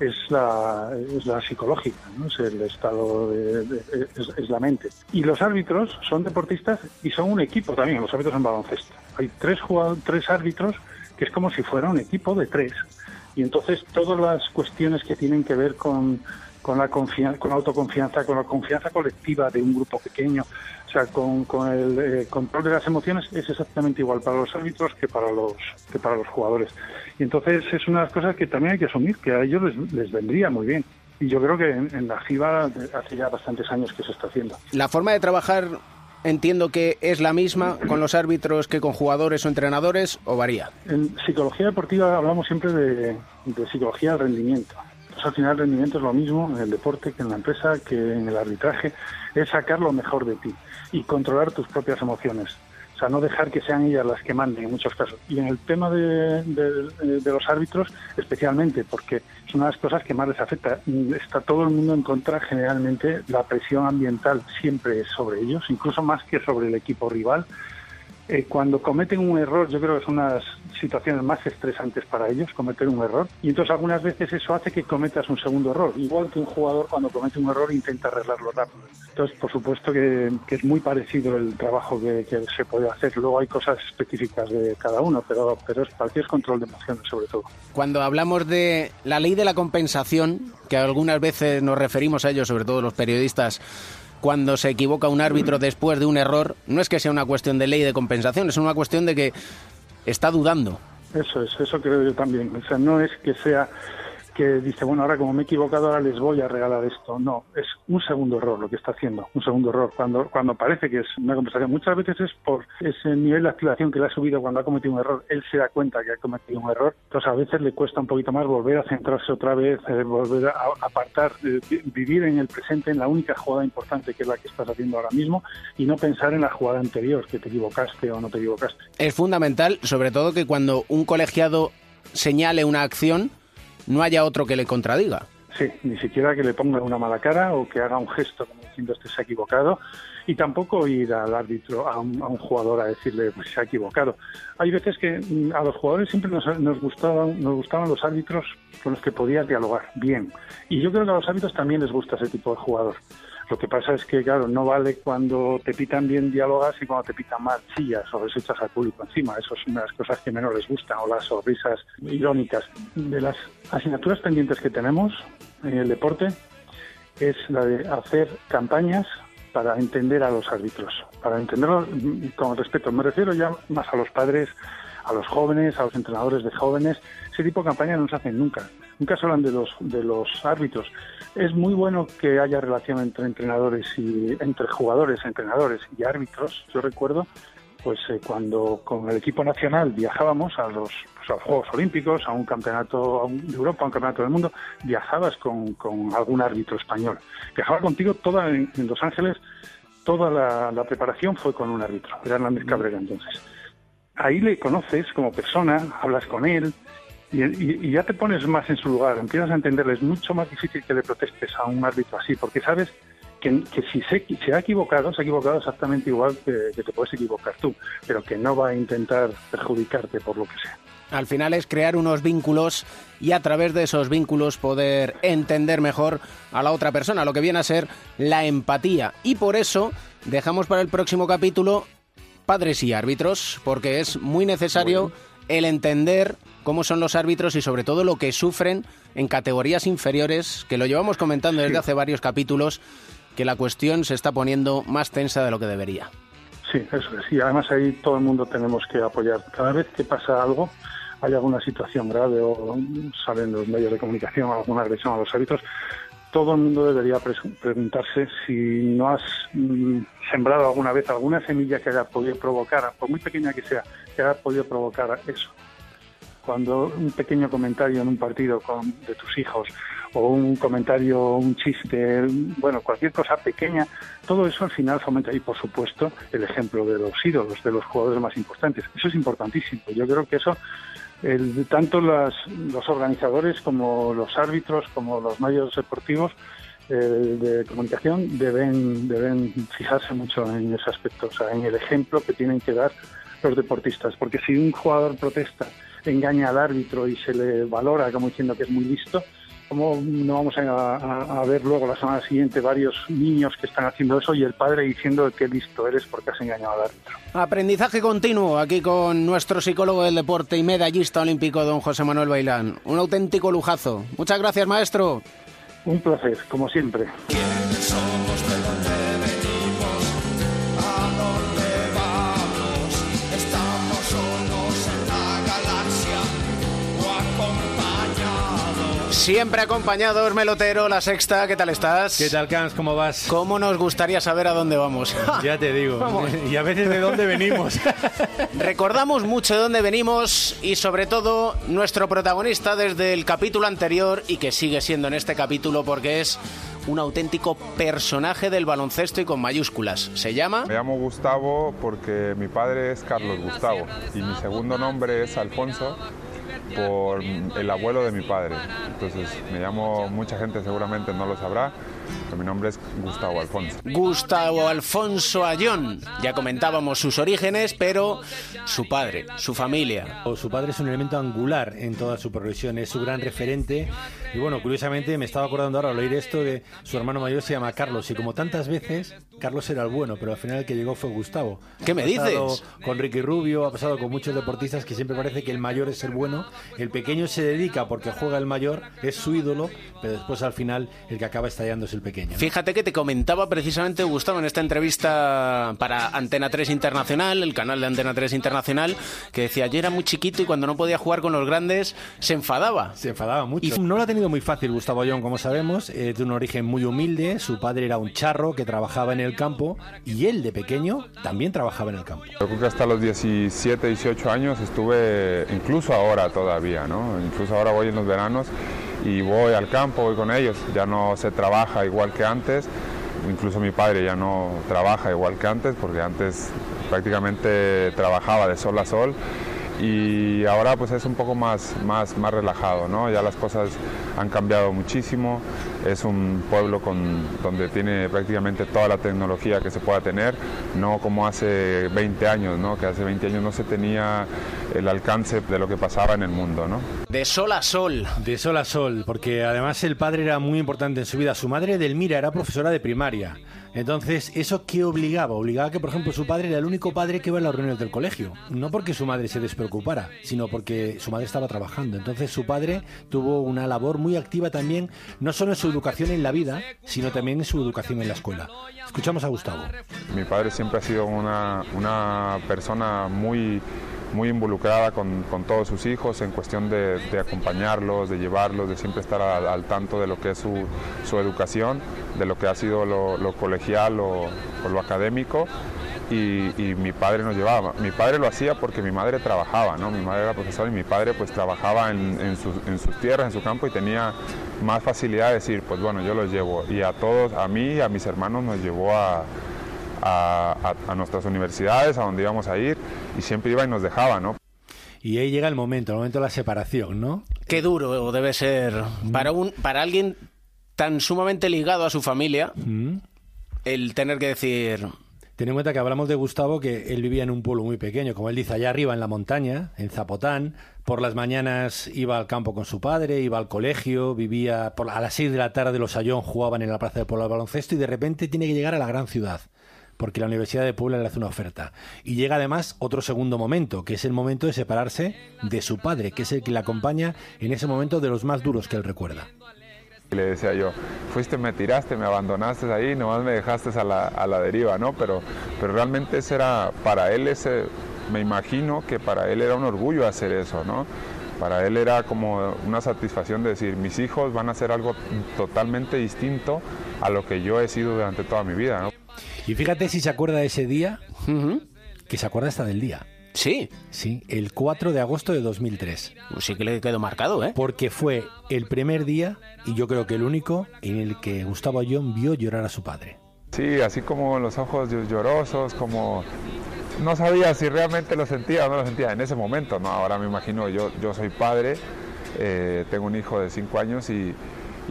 es la, es la psicológica, ¿no? es el estado, de, es la mente. Y los árbitros son deportistas y son un equipo también, los árbitros en baloncesto. Hay tres, jugadores, tres árbitros que es como si fuera un equipo de tres. Y entonces todas las cuestiones que tienen que ver con, con la confianza, con la autoconfianza, con la confianza colectiva de un grupo pequeño, con, con el eh, control de las emociones es exactamente igual para los árbitros que para los que para los jugadores. Y entonces es una de las cosas que también hay que asumir, que a ellos les, les vendría muy bien. Y yo creo que en, en la FIBA hace ya bastantes años que se está haciendo. La forma de trabajar entiendo que es la misma con los árbitros que con jugadores o entrenadores o varía. En psicología deportiva hablamos siempre de, de psicología del rendimiento. Entonces, al final el rendimiento es lo mismo en el deporte que en la empresa, que en el arbitraje, es sacar lo mejor de ti y controlar tus propias emociones. O sea, no dejar que sean ellas las que manden en muchos casos. Y en el tema de, los árbitros, especialmente, porque es una de las cosas que más les afecta. Está todo el mundo en contra, generalmente la presión ambiental siempre es sobre ellos, incluso más que sobre el equipo rival eh, cuando cometen un error, yo creo que son unas situaciones más estresantes para ellos, cometer un error. Y entonces algunas veces eso hace que cometas un segundo error. Igual que un jugador cuando comete un error intenta arreglarlo rápido. Entonces, por supuesto que, que es muy parecido el trabajo que, que, se puede hacer. Luego hay cosas específicas de cada uno, pero, pero es, es control de emociones sobre todo. Cuando hablamos de la ley de la compensación, que algunas veces nos referimos a ello, sobre todo los periodistas, cuando se equivoca un árbitro después de un error, no es que sea una cuestión de ley de compensación, es una cuestión de que está dudando. Eso es, eso creo yo también. O sea, no es que sea que dice, bueno, ahora como me he equivocado, ahora les voy a regalar esto. No, es un segundo error lo que está haciendo, un segundo error. Cuando, cuando parece que es una conversación, muchas veces es por ese nivel de activación que le ha subido cuando ha cometido un error. Él se da cuenta que ha cometido un error. Entonces a veces le cuesta un poquito más volver a centrarse otra vez, eh, volver a apartar, eh, vivir en el presente, en la única jugada importante que es la que estás haciendo ahora mismo y no pensar en la jugada anterior, que te equivocaste o no te equivocaste. Es fundamental, sobre todo que cuando un colegiado señale una acción, no haya otro que le contradiga. Sí, ni siquiera que le ponga una mala cara o que haga un gesto como diciendo este se ha equivocado y tampoco ir al árbitro, a un, jugador a decirle pues se ha equivocado. Hay veces que mm, a los jugadores siempre nos, nos, gustaban, nos gustaban los árbitros con los que podías dialogar bien y yo creo que a los árbitros también les gusta ese tipo de jugador. Lo que pasa es que, claro, no vale cuando te pitan bien dialogas y cuando te pitan mal chillas o les echas al público encima. Eso es una de las cosas que menos les gustan, o las sonrisas irónicas. De las asignaturas pendientes que tenemos en el deporte es la de hacer campañas para entender a los árbitros, para entenderlos con respeto. Me refiero ya más a los padres, a los jóvenes, a los entrenadores de jóvenes. Ese tipo de campañas no se hacen nunca. Nunca se hablan de los, de los árbitros. Es muy bueno que haya relación entre entrenadores y entre jugadores, entrenadores y árbitros. Yo recuerdo pues eh, cuando con el equipo nacional viajábamos a los, pues, a los Juegos Olímpicos, a un campeonato de Europa, a un campeonato del mundo, viajabas con, con algún árbitro español. Viajaba contigo toda en, en Los Ángeles, toda la, la, preparación fue con un árbitro, era Hernández Cabrera entonces. Ahí le conoces como persona, hablas con él, y, y, y, ya te pones más en su lugar, empiezas a entenderle. Es mucho más difícil que le protestes a un árbitro así, porque sabes que, que si se, se, ha equivocado, se ha equivocado exactamente igual que, que, te puedes equivocar tú, pero que no va a intentar perjudicarte por lo que sea. Al final es crear unos vínculos y a través de esos vínculos poder entender mejor a la otra persona, lo que viene a ser la empatía. Y por eso dejamos para el próximo capítulo padres y árbitros, porque es muy necesario bueno. el entender cómo son los árbitros y sobre todo lo que sufren en categorías inferiores, que lo llevamos comentando desde hace varios capítulos, que la cuestión se está poniendo más tensa de lo que debería. Sí, eso es. Y además ahí todo el mundo tenemos que apoyar. Cada vez que pasa algo, hay alguna situación grave o salen los medios de comunicación alguna agresión a los árbitros, todo el mundo debería preguntarse si no has mm, sembrado alguna vez alguna semilla que haya podido provocar, por muy pequeña que sea, que haya podido provocar eso cuando un pequeño comentario en un partido con, de tus hijos o un comentario, un chiste, bueno, cualquier cosa pequeña, todo eso al final fomenta y por supuesto el ejemplo de los ídolos, de los jugadores más importantes. Eso es importantísimo. Yo creo que eso el, tanto las, los organizadores como los árbitros, como los medios deportivos eh, de comunicación deben, deben fijarse mucho en ese aspecto, o sea, en el ejemplo que tienen que dar los deportistas, porque si un jugador protesta engaña al árbitro y se le valora como diciendo que es muy listo, ¿cómo no vamos a, a, a, ver luego la semana siguiente varios niños que están haciendo eso y el padre diciendo que listo eres porque has engañado al árbitro? Aprendizaje continuo aquí con nuestro psicólogo del deporte y medallista olímpico, don José Manuel Bailán. Un auténtico lujazo. Muchas gracias, maestro. Un placer, como siempre. Siempre acompañados, Melotero, la sexta, ¿qué tal estás? ¿Qué tal, Cans? ¿Cómo vas? ¿Cómo nos gustaría saber a dónde vamos? ya te digo. Vamos. Y a veces de dónde venimos. Recordamos mucho de dónde venimos y sobre todo nuestro protagonista desde el capítulo anterior y que sigue siendo en este capítulo porque es un auténtico personaje del baloncesto y con mayúsculas. ¿Se llama? Me llamo Gustavo porque mi padre es Carlos Gustavo y mi segundo nombre es Alfonso por el abuelo de mi padre. Entonces me llamo, mucha gente seguramente no lo sabrá, mi nombre es Gustavo Alfonso. Gustavo Alfonso Ayón. Ya comentábamos sus orígenes, pero su padre, su familia. O Su padre es un elemento angular en toda su progresión, es su gran referente. Y bueno, curiosamente me estaba acordando ahora al oír esto de su hermano mayor se llama Carlos y como tantas veces, Carlos era el bueno, pero al final el que llegó fue Gustavo. ¿Qué me Ha pasado dices? Con Ricky Rubio, ha pasado con muchos deportistas que siempre parece que el mayor es el bueno, el pequeño se dedica porque juega el mayor, es su ídolo, pero después al final el que acaba estallando es el pequeño. ¿no? Fíjate que te comentaba precisamente Gustavo en esta entrevista para Antena 3 Internacional, el canal de Antena 3 Internacional, que decía, yo era muy chiquito y cuando no podía jugar con los grandes se enfadaba. Se enfadaba mucho. Y no lo ha tenido muy fácil Gustavo Ayón, como sabemos, eh, de un origen muy humilde. Su padre era un charro que trabajaba en el campo y él de pequeño también trabajaba en el campo. Yo creo que hasta los 17, 18 años estuve, incluso ahora todavía, ¿no? Incluso ahora voy en los veranos y voy al campo, voy con ellos. Ya no se trabaja igual que antes. Incluso mi padre ya no trabaja igual que antes, porque antes prácticamente trabajaba de sol a sol y ahora pues es un poco más, más, más relajado, ¿no? Ya las cosas han cambiado muchísimo, es un pueblo con, donde tiene prácticamente toda la tecnología que se pueda tener, no como hace 20 años, ¿no? Que hace 20 años no se tenía el alcance de lo que pasaba en el mundo, ¿no? De sol a sol. De sol a sol, porque además el padre era muy importante en su vida. Su madre, Delmira, era profesora de primaria. Entonces, ¿eso qué obligaba? Obligaba que, por ejemplo, su padre era el único padre que iba a las reuniones del colegio. No porque su madre se despreocupara, sino porque su madre estaba trabajando. Entonces, su padre tuvo una labor muy activa también, no solo en su educación en la vida, sino también en su educación en la escuela. Escuchamos a Gustavo. Mi padre siempre ha sido una, una persona muy, muy involucrada con, con todos sus hijos en cuestión de, acompañarlos, de llevarlos, de siempre estar al, al tanto de lo que es su, su educación, de lo que ha sido lo, lo colegial o, o lo académico. Y, y mi padre nos llevaba. Mi padre lo hacía porque mi madre trabajaba, ¿no? Mi madre era profesora y mi padre pues trabajaba en, en, sus, en sus tierras, en su campo y tenía más facilidad de decir, pues bueno, yo los llevo. Y a todos, a mí y a mis hermanos nos llevó a, a, a- a nuestras universidades, a donde íbamos a ir, y siempre iba y nos dejaba, ¿no? Y ahí llega el momento, el momento de la separación, ¿no? Qué duro debe ser para un para alguien tan sumamente ligado a su familia Mm. El tener que decir Ten en cuenta que hablamos de Gustavo, que él vivía en un pueblo muy pequeño, como él dice, allá arriba en la montaña, en Zapotán. Por las mañanas iba al campo con su padre, iba al colegio, vivía por, a las 6 de la tarde los Ayón jugaban en la plaza del pueblo al baloncesto y de repente tiene que llegar a la gran ciudad. Porque la Universidad de Puebla le hace una oferta. Y llega además otro segundo momento, que es el momento de separarse de su padre, que es el que le acompaña en ese momento de los más duros que él recuerda. Y le decía yo, fuiste, me tiraste, me abandonaste ahí, nomás me dejaste a la, a la deriva, ¿no? Pero, pero realmente ese era, para él ese, me imagino que para él era un orgullo hacer eso, ¿no? Para él era como una satisfacción de decir, mis hijos van a hacer algo totalmente distinto a lo que yo he sido durante toda mi vida, ¿no? Y fíjate si se acuerda de ese día, que se acuerda hasta del día. Sí. Sí, el 4 de agosto de 2003. Pues sí que le quedó marcado, ¿eh? Porque fue el primer día, y yo creo que el único, en el que Gustavo Ayón vio llorar a su padre. Sí, así como los ojos llorosos, como no sabía si realmente lo sentía o no lo sentía en ese momento, ¿no? Ahora me imagino, yo, yo soy padre, eh, tengo un hijo de cinco años y,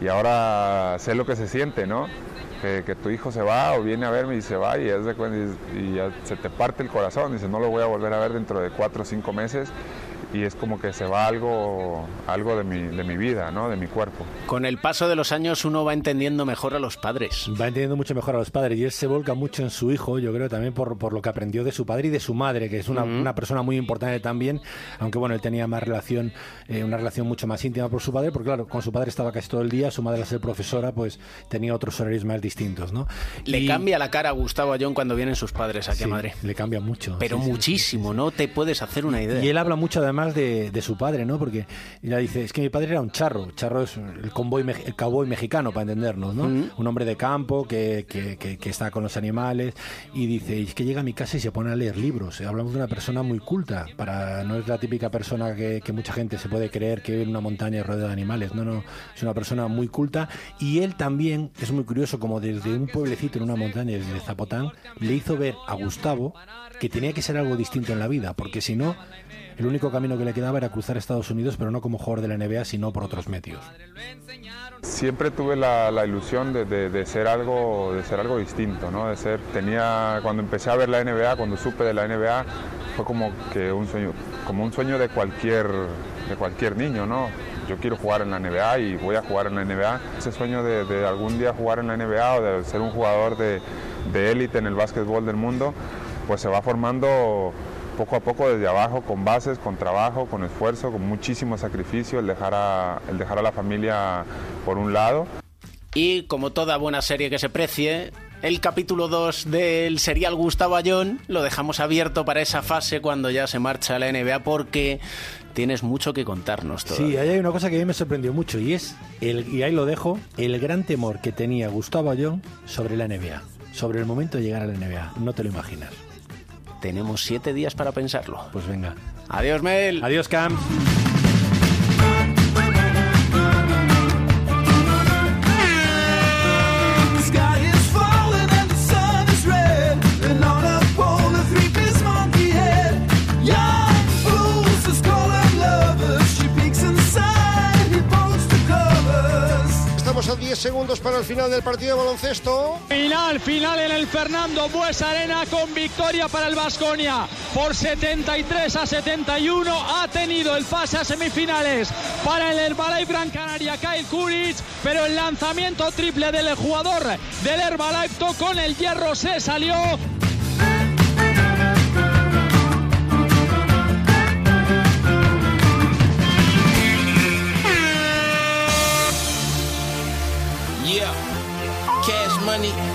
y ahora sé lo que se siente, ¿no? Que, que tu hijo se va o viene a verme y se va y, es de cuenta- y- y ya se te parte el corazón, dice, no lo voy a volver a ver dentro de cuatro o cinco meses y es como que se va algo, algo de, mi, de mi vida, ¿no? De mi cuerpo. Con el paso de los años uno va entendiendo mejor a los padres. Va entendiendo mucho mejor a los padres y él se volca mucho en su hijo, yo creo también por, por lo que aprendió de su padre y de su madre, que es una, una persona muy importante también, aunque bueno, él tenía más relación, eh, una relación mucho más íntima por su padre, porque claro, con su padre estaba casi todo el día, su madre al ser profesora, pues tenía otros horarios más distintos, ¿no? Le Y- cambia la cara a Gustavo Ayón cuando vienen sus padres aquí a Sí, Madrid. Le cambia mucho. Pero sí, sí. muchísimo, no te puedes hacer una idea. Y él habla mucho además de, de su padre, ¿no? Porque ella dice, es que mi padre era un charro. Charro es el, convoy, el cowboy mexicano, para entendernos, ¿no? Un hombre de campo que, que- que- que está con los animales. Y dice, es que llega a mi casa y se pone a leer libros. Hablamos de una persona muy culta. para No es la típica persona que, que mucha gente se puede creer que vive en una montaña rodeada de animales. No, no. Es una persona muy culta. Y él también, es muy curioso, como desde un pueblecito en una montaña, desde Zapotán, le hizo ver a Gustavo que tenía que ser algo distinto en la vida. Porque si no, el único camino que le quedaba era cruzar Estados Unidos, pero no como jugador de la NBA, sino por otros medios. Siempre tuve la, ilusión de, de, ser algo, de ser algo distinto, ¿no? De ser, tenía, cuando empecé a ver la NBA, cuando supe de la NBA, fue como que un sueño, como un sueño de cualquier, de cualquier niño, ¿no? Yo quiero jugar en la NBA y voy a jugar en la NBA. Ese sueño de, de algún día jugar en la NBA o de ser un jugador de élite en el básquetbol del mundo, pues se va formando poco a poco desde abajo, con bases, con trabajo, con esfuerzo, con muchísimo sacrificio, el dejar a, el dejar a la familia por un lado. Y como toda buena serie que se precie, el capítulo 2 del serial Gustavo Ayón lo dejamos abierto para esa fase cuando ya se marcha a la NBA porque tienes mucho que contarnos todavía. Sí, ahí hay una cosa que a mí me sorprendió mucho y es, el, y ahí lo dejo, el gran temor que tenía Gustavo Ayón sobre la NBA, sobre el momento de llegar a la NBA. No te lo imaginas. Tenemos siete días para pensarlo. Pues venga. Adiós, Mel. Adiós, Cam. Segundos para el final del partido de baloncesto. Final, final en el Fernando Buesa Arena con victoria para el Vasconia. Por 73 a 71 ha tenido el pase a semifinales para el Herbalife Gran Canaria, Kyle Kuric, pero el lanzamiento triple del jugador del Herbalife con el hierro se salió.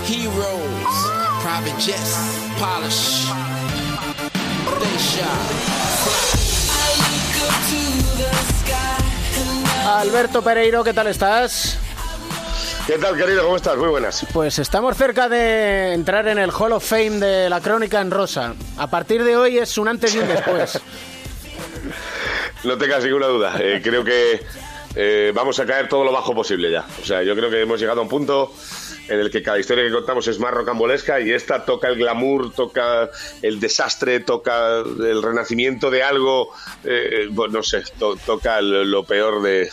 Heroes, private jets, polish, they Alberto Pereiro, ¿qué tal estás? ¿Qué tal, querido? ¿Cómo estás? Muy buenas. Pues estamos cerca de entrar en el Hall of Fame de la Crónica en Rosa. A partir de hoy es un antes y un después. no tengas ninguna duda. Eh, creo que eh, vamos a caer todo lo bajo posible ya. O sea, yo creo que hemos llegado a un punto en el que cada historia que contamos es más rocambolesca y esta toca el glamour, toca el desastre, toca el renacimiento de algo, eh, bueno, no sé, to toca lo peor de,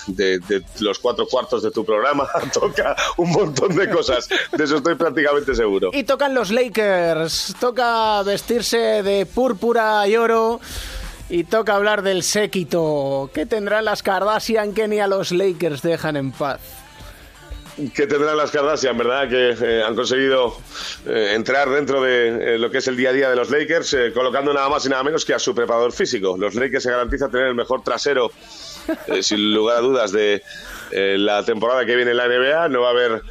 los cuatro cuartos de tu programa, toca un montón de cosas, de eso estoy prácticamente seguro. Y tocan los Lakers, toca vestirse de púrpura y oro. Y toca hablar del séquito. ¿Qué tendrán las Kardashian que ni a los Lakers dejan en paz? Que tendrán las Kardashian, ¿verdad? Que eh, han conseguido eh, entrar dentro de eh, lo que es el día a día de los Lakers, colocando nada más y nada menos que a su preparador físico. Los Lakers se garantiza tener el mejor trasero, eh, sin lugar a dudas, de la temporada que viene en la NBA. No va a haber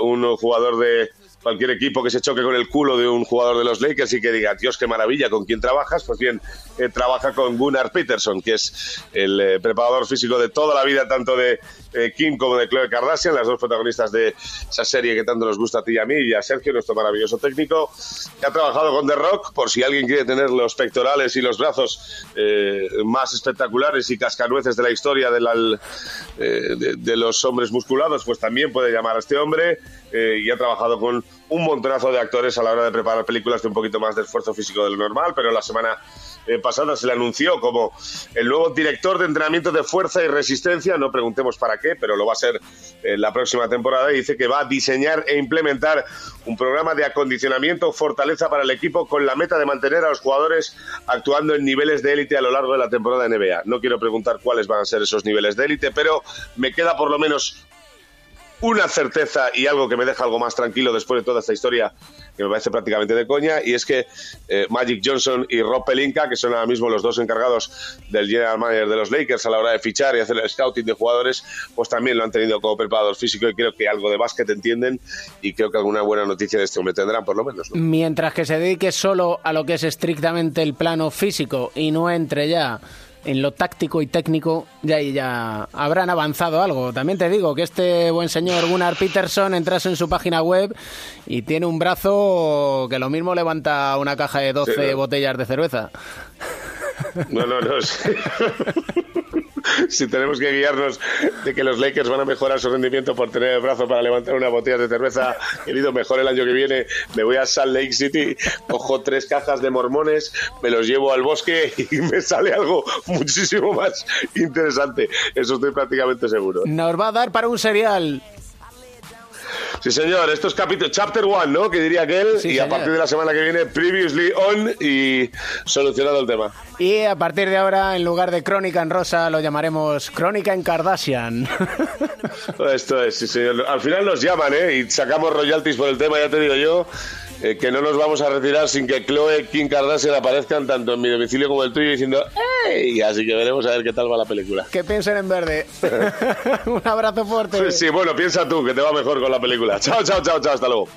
un jugador de cualquier equipo que se choque con el culo de un jugador de los Lakers y que diga, Dios, qué maravilla, ¿con quién trabajas? Pues bien, eh, trabaja con Gunnar Peterson, que es el eh, preparador físico de toda la vida, tanto de eh, Kim como de Chloe Kardashian, las dos protagonistas de esa serie que tanto nos gusta a ti y a mí, y a Sergio, nuestro maravilloso técnico, que ha trabajado con The Rock, por si alguien quiere tener los pectorales y los brazos más espectaculares y cascanueces de la historia de, la, de, de, los hombres musculados, pues también puede llamar a este hombre, y ha trabajado con un montonazo de actores a la hora de preparar películas de un poquito más de esfuerzo físico de lo normal, pero la semana eh, pasada se le anunció como el nuevo director de entrenamiento de fuerza y resistencia, no preguntemos para qué, pero lo va a ser eh, la próxima temporada y dice que va a diseñar e implementar un programa de acondicionamiento fortaleza para el equipo con la meta de mantener a los jugadores actuando en niveles de élite a lo largo de la temporada NBA. No quiero preguntar cuáles van a ser esos niveles de élite, pero me queda por lo menos una certeza y algo que me deja algo más tranquilo después de toda esta historia que me parece prácticamente de coña y es que eh, Magic Johnson y Rob Pelinka que son ahora mismo los dos encargados del general manager de los Lakers a la hora de fichar y hacer el scouting de jugadores pues también lo han tenido como preparador físico y creo que algo de básquet entienden y creo que alguna buena noticia de este hombre tendrán por lo menos ¿no? mientras que se dedique solo a lo que es estrictamente el plano físico y no entre ya en lo táctico y técnico ya ya habrán avanzado algo. También te digo que este buen señor Gunnar Peterson entras en su página web y tiene un brazo que lo mismo levanta una caja de 12 sí, no. botellas de cerveza. No, no, no. Sí. si tenemos que guiarnos de que los Lakers van a mejorar su rendimiento por tener el brazo para levantar una botella de cerveza, querido, mejor el año que viene, me voy a Salt Lake City, cojo tres cajas de mormones, me los llevo al bosque y me sale algo muchísimo más interesante. Eso estoy prácticamente seguro. Nos va a dar para un serial. Sí, señor, esto es capítulo Chapter One, ¿no? Que diría aquel. Sí, y a partir de la semana que viene, Previously On y solucionado el tema. Y a partir de ahora, en lugar de Crónica en Rosa, lo llamaremos Crónica en Kardashian. Esto es, sí, señor. Al final nos llaman, ¿eh? Y sacamos royalties por el tema, ya te digo yo. Eh, que no nos vamos a retirar sin que Chloe Kim Kardashian aparezcan tanto en mi domicilio como el tuyo diciendo ¡Ey! Así que veremos a ver qué tal va la película. que piensen en verde. un abrazo fuerte. Sí, sí, bueno, piensa tú que te va mejor con la película. Chao, chao, chao, chao, hasta luego.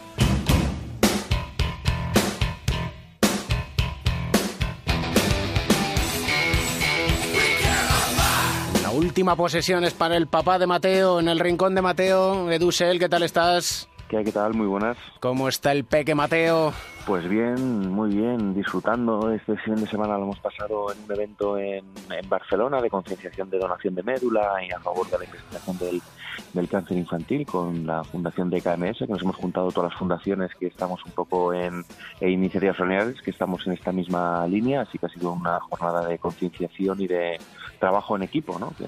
La última posesión es para el papá de Mateo, en el rincón de Mateo. Edusel, ¿qué tal estás? ¿Qué tal? Muy buenas. ¿Cómo está el peque Mateo? Pues bien, muy bien, disfrutando. Este fin de semana lo hemos pasado en un evento en, en Barcelona de concienciación de donación de médula y a favor de la investigación del, del cáncer infantil con la Fundación de KMS, que nos hemos juntado todas las fundaciones que estamos un poco en e iniciativas familiares, que estamos en esta misma línea, así que ha sido una jornada de concienciación y de trabajo en equipo, ¿no? que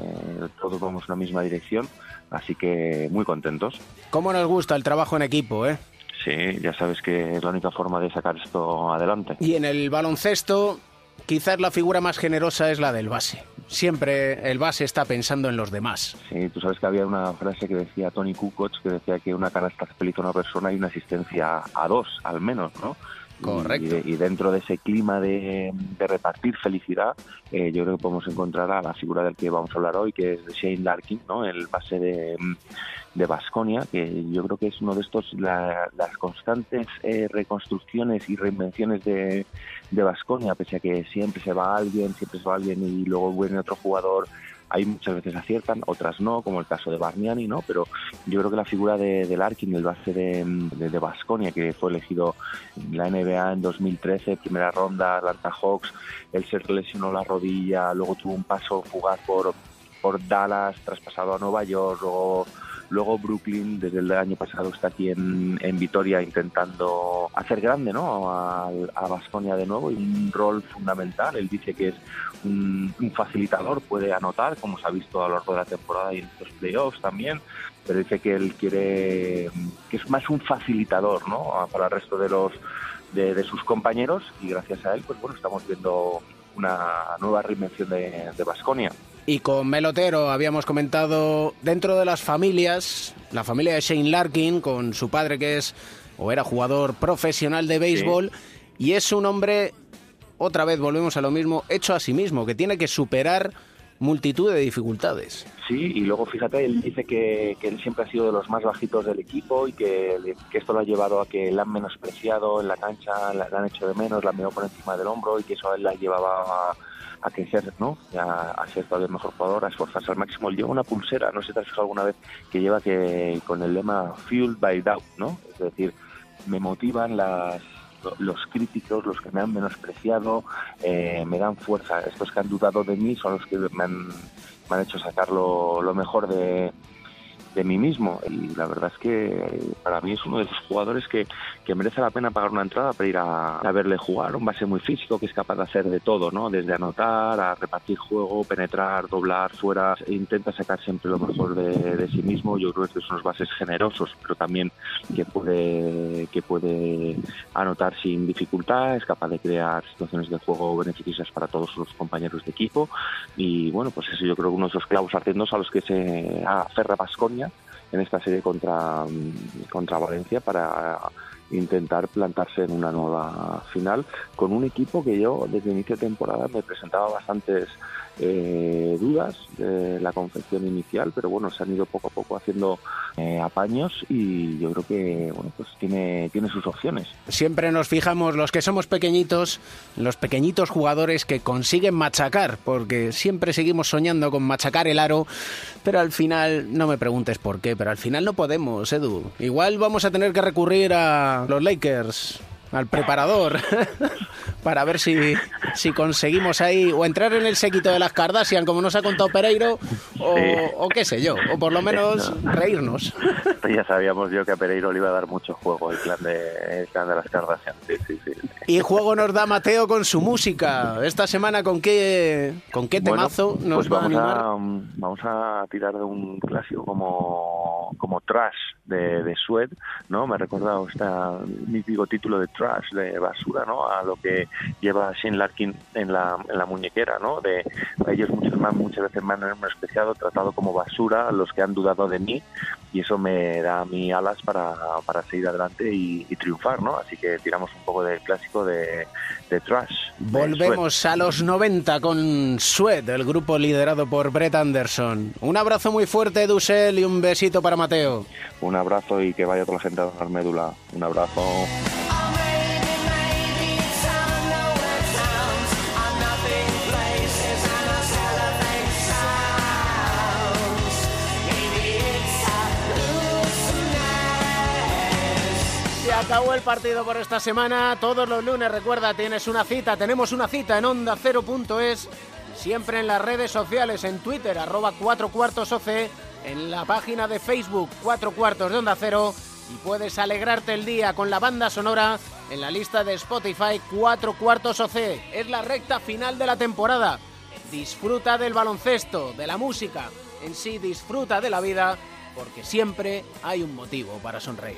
todos vamos en la misma dirección, así que muy contentos. ¿Cómo nos gusta el trabajo en equipo, eh? Sí, ya sabes que es la única forma de sacar esto adelante. Y en el baloncesto, quizás la figura más generosa es la del base. Siempre el base está pensando en los demás. Sí, tú sabes que había una frase que decía Tony Kukoc, que decía que una canasta feliz a una persona y una asistencia a dos, al menos, ¿no? Correcto. Y, y dentro de ese clima de, de repartir felicidad, eh, yo creo que podemos encontrar a la figura del que vamos a hablar hoy, que es de Shane Larkin, ¿no? El base de de Basconia, que yo creo que es uno de estos, la- las constantes eh, reconstrucciones y reinvenciones de de Basconia, pese a que siempre se va alguien, siempre se va alguien y luego viene otro jugador, hay muchas veces aciertan, otras no, como el caso de Bargnani, ¿no? Pero yo creo que la figura de, de Larkin, el base de, de, Basconia, que fue elegido en la NBA en 2013, primera ronda, Atlanta Hawks, él se lesionó la rodilla, luego tuvo un paso fugaz por, por Dallas, traspasado a Nueva York, luego Luego Brooklyn, desde el año pasado, está aquí en, en Vitoria intentando hacer grande ¿no? a, a Baskonia de nuevo y un rol fundamental. Él dice que es un, facilitador, puede anotar, como se ha visto a lo largo de la temporada y en estos playoffs también, pero dice que él quiere, que es más un facilitador ¿no? para el resto de los de, sus compañeros y gracias a él, pues bueno, estamos viendo una nueva reinvención de Basconia. Y con Melotero habíamos comentado dentro de las familias, la familia de Shane Larkin, con su padre que es o era jugador profesional de béisbol, y es un hombre, otra vez volvemos a lo mismo, hecho a sí mismo, que tiene que superar multitud de dificultades. Sí, y luego fíjate, él dice que, que, él siempre ha sido de los más bajitos del equipo y que, que, esto lo ha llevado a que la han menospreciado en la cancha, la, la han hecho de menos, la han mirado por encima del hombro y que eso a él la llevaba a, a crecer, ¿no? A, a, ser todavía mejor jugador, a esforzarse al máximo. Él lleva una pulsera, no sé si te has fijado alguna vez, que lleva que con el lema Fueled by Doubt, ¿no? Es decir, me motivan las los críticos, los que me han menospreciado, eh, me dan fuerza. Estos que han dudado de mí son los que me han, me han hecho sacar lo, lo mejor de, de mí mismo. Y la verdad es que para mí es uno de esos jugadores que, que merece la pena pagar una entrada para ir a, a, verle jugar, un base muy físico que es capaz de hacer de todo, ¿no? Desde anotar, a repartir juego, penetrar, doblar, fuera, e intenta sacar siempre lo mejor de, de, sí mismo, yo creo que son unos bases generosos, pero también que puede, que puede anotar sin dificultad, es capaz de crear situaciones de juego beneficiosas para todos sus compañeros de equipo. Y bueno, pues eso yo creo que uno de esos clavos ardientes a los que se aferra Vasconia en esta serie contra, contra Valencia para intentar plantarse en una nueva final con un equipo que yo desde inicio de temporada me presentaba bastantes eh, dudas de la confección inicial, pero bueno, se han ido poco a poco haciendo eh, apaños y yo creo que bueno, pues tiene, tiene sus opciones. Siempre nos fijamos los que somos pequeñitos, los pequeñitos jugadores que consiguen machacar, porque siempre seguimos soñando con machacar el aro, pero al final, no me preguntes por qué, pero al final no podemos, Edu. Igual vamos a tener que recurrir a los Lakers al preparador para ver si, si conseguimos ahí o entrar en el séquito de las Kardashian, como nos ha contado Pereiro, o, Sí. o qué sé yo, o por lo menos reírnos. Ya sabíamos yo que a Pereiro le iba a dar mucho juego el clan de, el clan de las Kardashian. Sí, sí, sí. Y juego nos da Mateo con su música. Esta semana, ¿con qué, con qué Bueno, temazo nos pues va a vamos animar? a, vamos a tirar de un clásico como, como Trash de, de Sued, ¿no? Me ha recordado este mítico título de Trash, de basura, ¿no? A lo que lleva Shane Larkin en la, en la muñequera, ¿no? De ellos muchas, más, muchas veces me han menospreciado, tratado como basura, los que han dudado de mí, y eso me da a mí alas para, para seguir adelante y, y triunfar, ¿no? Así que tiramos un poco del clásico de, de Trash. de Volvemos a los 90 con Sweat, el grupo liderado por Brett Anderson. Un abrazo muy fuerte, Dussel, y un besito para Mateo. Un abrazo y que vaya toda la gente a donar médula. Un abrazo. Acabó el partido por esta semana. Todos los lunes, recuerda, tienes una cita. Tenemos una cita en onda cero.es. Siempre en las redes sociales, en Twitter, arroba 4 cuartos OC, en la página de Facebook 4 cuartos de onda cero. Y puedes alegrarte el día con la banda sonora en la lista de Spotify 4 cuartos OC. Es la recta final de la temporada. Disfruta del baloncesto, de la música. En sí, disfruta de la vida, porque siempre hay un motivo para sonreír.